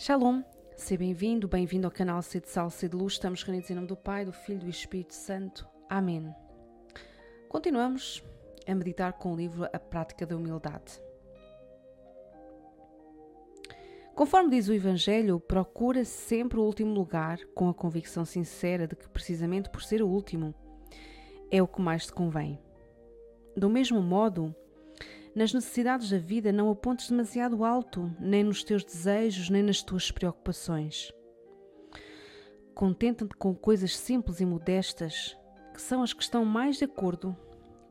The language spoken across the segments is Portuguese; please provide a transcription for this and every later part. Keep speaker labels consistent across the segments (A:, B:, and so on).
A: Shalom, seja bem-vindo, bem-vindo ao canal C de Sal, C de Luz. Estamos reunidos em nome do Pai, do Filho e do Espírito Santo. Amém. Continuamos a meditar com o livro A Prática da Humildade. Conforme diz o Evangelho, procura sempre o último lugar com a convicção sincera de que, precisamente por ser o último, é o que mais te convém. Do mesmo modo, nas necessidades da vida não apontes demasiado alto, nem nos teus desejos, nem nas tuas preocupações. Contenta-te com coisas simples e modestas, que são as que estão mais de acordo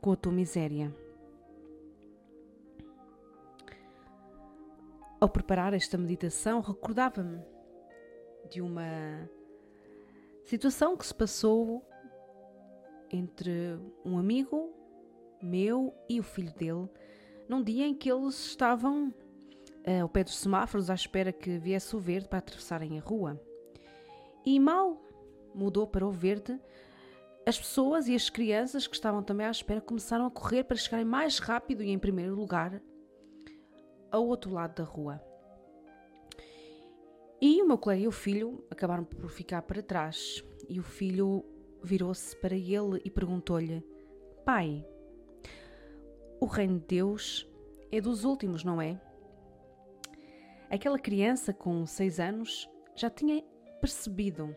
A: com a tua miséria. Ao preparar esta meditação, recordava-me de uma situação que se passou entre um amigo meu e o filho dele, num dia em que eles estavam uh, ao pé dos semáforos à espera que viesse o verde para atravessarem a rua. E mal mudou para o verde, as pessoas e as crianças que estavam também à espera começaram a correr para chegarem mais rápido e em primeiro lugar ao outro lado da rua. E o meu colega e o filho acabaram por ficar para trás. E o filho virou-se para ele e perguntou-lhe: Pai, o reino de Deus é dos últimos, não é? Aquela criança com seis anos já tinha percebido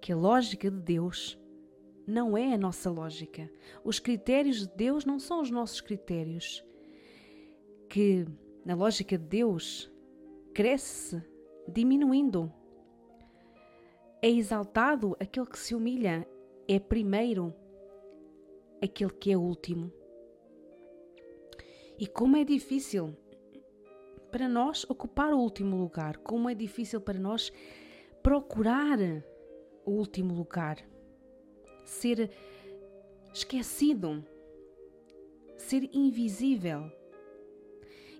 A: que a lógica de Deus não é a nossa lógica. Os critérios de Deus não são os nossos critérios. Que na lógica de Deus cresce diminuindo. É exaltado aquele que se humilha, é primeiro aquele que é último. E como é difícil para nós ocupar o último lugar, como é difícil para nós procurar o último lugar, ser esquecido, ser invisível.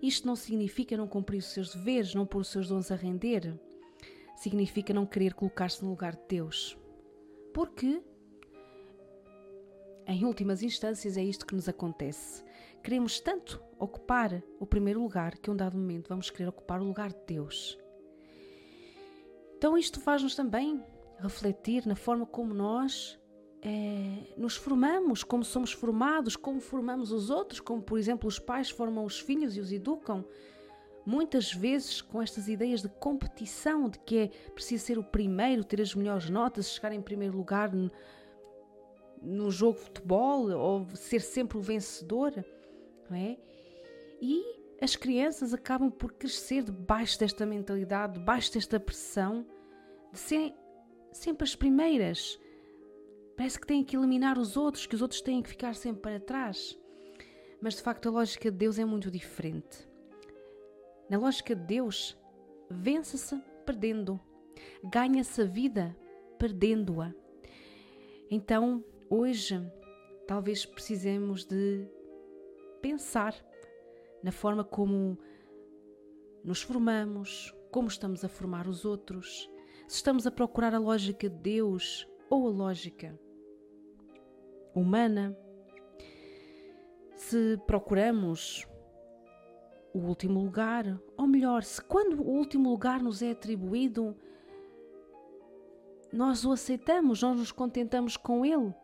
A: Isto não significa não cumprir os seus deveres, não pôr os seus dons a render. Significa não querer colocar-se no lugar de Deus. Porque, em últimas instâncias, é isto que nos acontece. Queremos tanto ocupar o primeiro lugar que, um dado momento, vamos querer ocupar o lugar de Deus. Então, isto faz-nos também refletir na forma como nós é, nos formamos, como somos formados, como formamos os outros, como, por exemplo, os pais formam os filhos e os educam. Muitas vezes com estas ideias de competição, de que é preciso ser o primeiro, ter as melhores notas, chegar em primeiro lugar no, no jogo de futebol ou ser sempre o vencedor não é? E as crianças acabam por crescer debaixo desta mentalidade, debaixo desta pressão de serem sempre as primeiras. Parece que têm que eliminar os outros, que os outros têm que ficar sempre para trás. Mas de facto a lógica de Deus é muito diferente. Na lógica de Deus, vence-se perdendo, ganha-se a vida perdendo-a. Então, hoje, talvez precisemos de pensar na forma como nos formamos, como estamos a formar os outros, se estamos a procurar a lógica de Deus ou a lógica humana, se procuramos o último lugar, ou melhor, se quando o último lugar nos é atribuído, nós o aceitamos, nós nos contentamos com ele.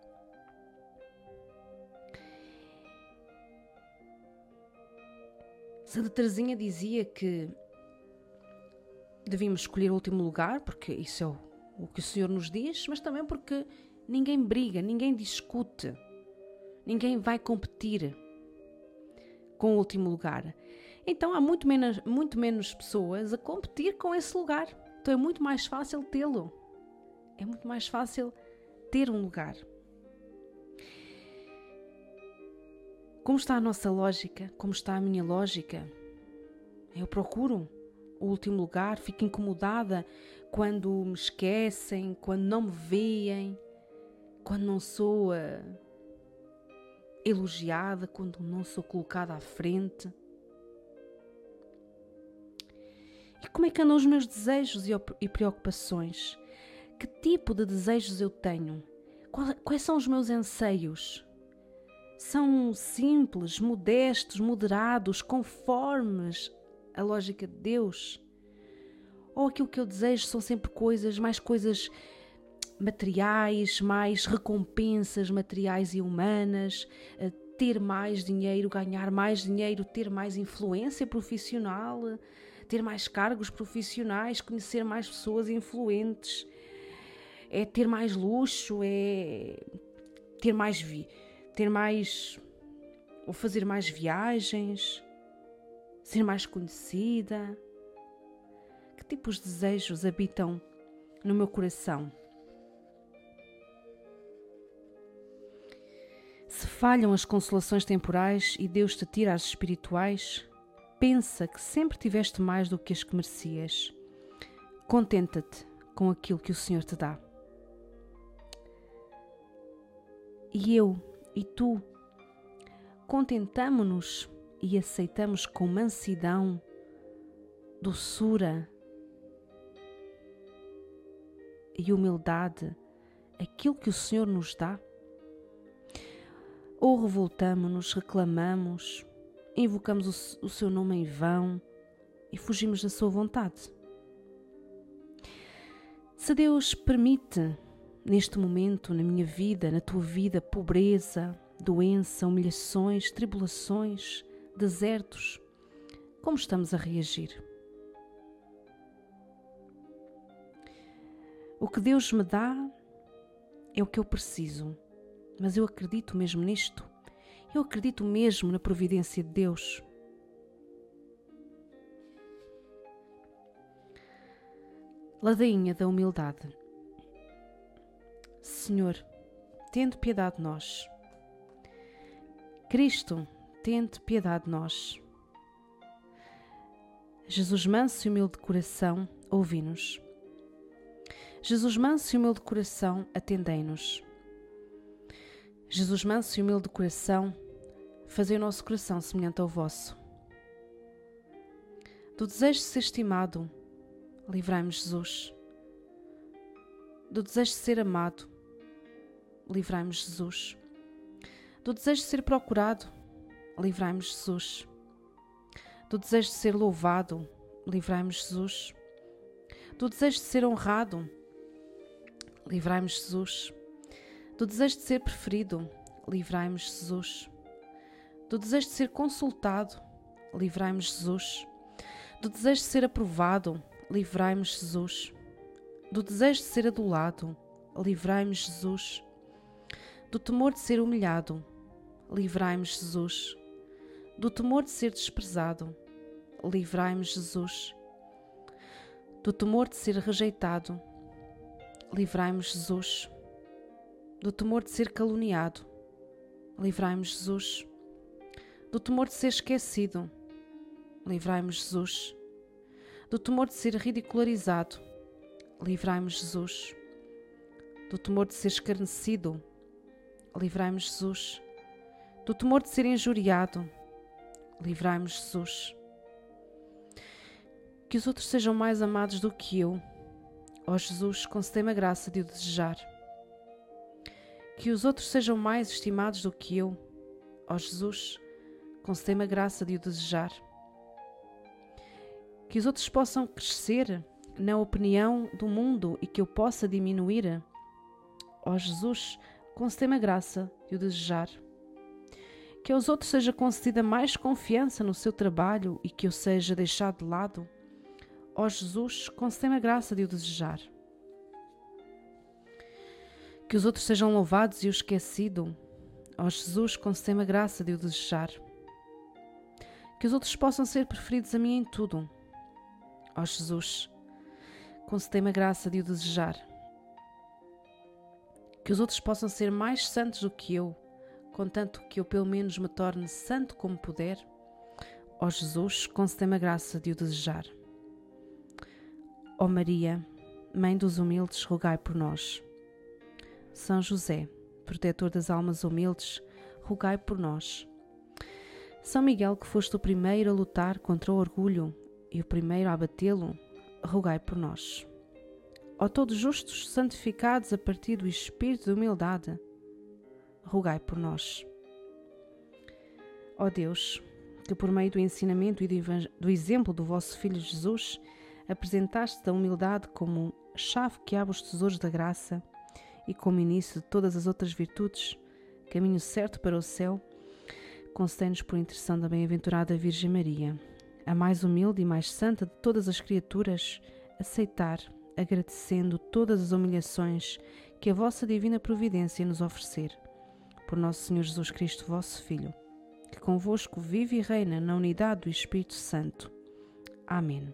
A: Santa Teresinha dizia que devíamos escolher o último lugar, porque isso é o, o que o Senhor nos diz, mas também porque ninguém briga, ninguém discute, ninguém vai competir com o último lugar. Então há muito menos, muito menos pessoas a competir com esse lugar. Então é muito mais fácil tê-lo. É muito mais fácil ter um lugar. Como está a nossa lógica? Como está a minha lógica? Eu procuro o último lugar, fico incomodada quando me esquecem, quando não me veem, quando não sou uh, elogiada, quando não sou colocada à frente. E como é que andam os meus desejos e preocupações? Que tipo de desejos eu tenho? Quais são os meus anseios? São simples, modestos, moderados, conformes à lógica de Deus? Ou aquilo que eu desejo são sempre coisas, mais coisas materiais, mais recompensas materiais e humanas, ter mais dinheiro, ganhar mais dinheiro, ter mais influência profissional, ter mais cargos profissionais, conhecer mais pessoas influentes, é ter mais luxo, é ter mais vi ter mais ou fazer mais viagens, ser mais conhecida. Que tipos de desejos habitam no meu coração? Se falham as consolações temporais e Deus te tira as espirituais, pensa que sempre tiveste mais do que as que merecias. Contenta-te com aquilo que o Senhor te dá. E eu e tu contentamo-nos e aceitamos com mansidão, doçura e humildade aquilo que o Senhor nos dá? Ou revoltamo-nos, reclamamos, invocamos o, o seu nome em vão e fugimos da sua vontade? Se Deus permite neste momento, na minha vida, na tua vida, pobreza, doença, humilhações, tribulações, desertos, como estamos a reagir? O que Deus me dá é o que eu preciso, mas eu acredito mesmo nisto. Eu acredito mesmo na providência de Deus. Ladainha da humildade. Senhor, tende piedade de nós. Cristo, tende piedade de nós. Jesus manso e humilde de coração, ouvi-nos. Jesus manso e humilde de coração, atendei-nos. Jesus manso e humilde de coração, fazei o nosso coração semelhante ao vosso. Do desejo de ser estimado, livrai-me, Jesus. Do desejo de ser amado, livrai-me, Jesus. Do desejo de ser procurado, livrai-me, Jesus. Do desejo de ser louvado, livrai-me, Jesus. Do desejo de ser honrado, livrai-me, Jesus. Do desejo de ser preferido, livrai-me, Jesus. Do desejo de ser consultado, livrai-me, Jesus. Do desejo de ser aprovado, livrai-me, Jesus. Do desejo de ser adulado, livrai-me, Jesus do temor de ser humilhado, livrai-me, Jesus. Do temor de ser desprezado, livrai-me, Jesus. Do temor de ser rejeitado, livrai-me, Jesus. Do temor de ser caluniado, livrai-me, Jesus. Do temor de ser esquecido, livrai-me, Jesus. Do temor de ser ridicularizado, livrai-me, Jesus. Do temor de ser escarnecido, livrai-me, Jesus. Do temor de ser injuriado, livrai-me, Jesus. Que os outros sejam mais amados do que eu. Ó Jesus, concedei-me a graça de o desejar. Que os outros sejam mais estimados do que eu. Ó Jesus, concedei-me a graça de o desejar. Que os outros possam crescer na opinião do mundo e que eu possa diminuir. Ó Jesus, concedei-me a graça de o desejar. Que aos outros seja concedida mais confiança no seu trabalho e que eu seja deixado de lado. Ó Jesus, concedei-me a graça de o desejar. Que os outros sejam louvados e o esquecido. Ó Jesus, concedei-me a graça de o desejar. Que os outros possam ser preferidos a mim em tudo. Ó Jesus, concedei-me a graça de o desejar que os outros possam ser mais santos do que eu, contanto que eu pelo menos me torne santo como puder. Ó Jesus, concedei-me a graça de o desejar. Ó Maria, Mãe dos humildes, rogai por nós. São José, protetor das almas humildes, rogai por nós. São Miguel, que foste o primeiro a lutar contra o orgulho e o primeiro a abatê-lo, rogai por nós ó todos justos santificados a partir do espírito de humildade, rogai por nós. Ó Deus, que por meio do ensinamento e do exemplo do vosso Filho Jesus, apresentaste a humildade como chave que abre os tesouros da graça e como início de todas as outras virtudes, caminho certo para o céu, concede-nos por intercessão da bem-aventurada Virgem Maria, a mais humilde e mais santa de todas as criaturas, aceitar, agradecendo todas as humilhações que a vossa divina providência nos oferecer. Por nosso Senhor Jesus Cristo, vosso Filho, que convosco vive e reina na unidade do Espírito Santo. Amém.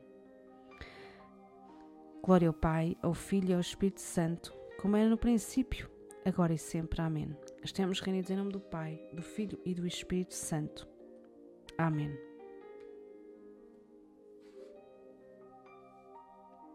A: Glória ao Pai, ao Filho e ao Espírito Santo, como era no princípio, agora e sempre. Amém. Estamos reunidos em nome do Pai, do Filho e do Espírito Santo. Amém.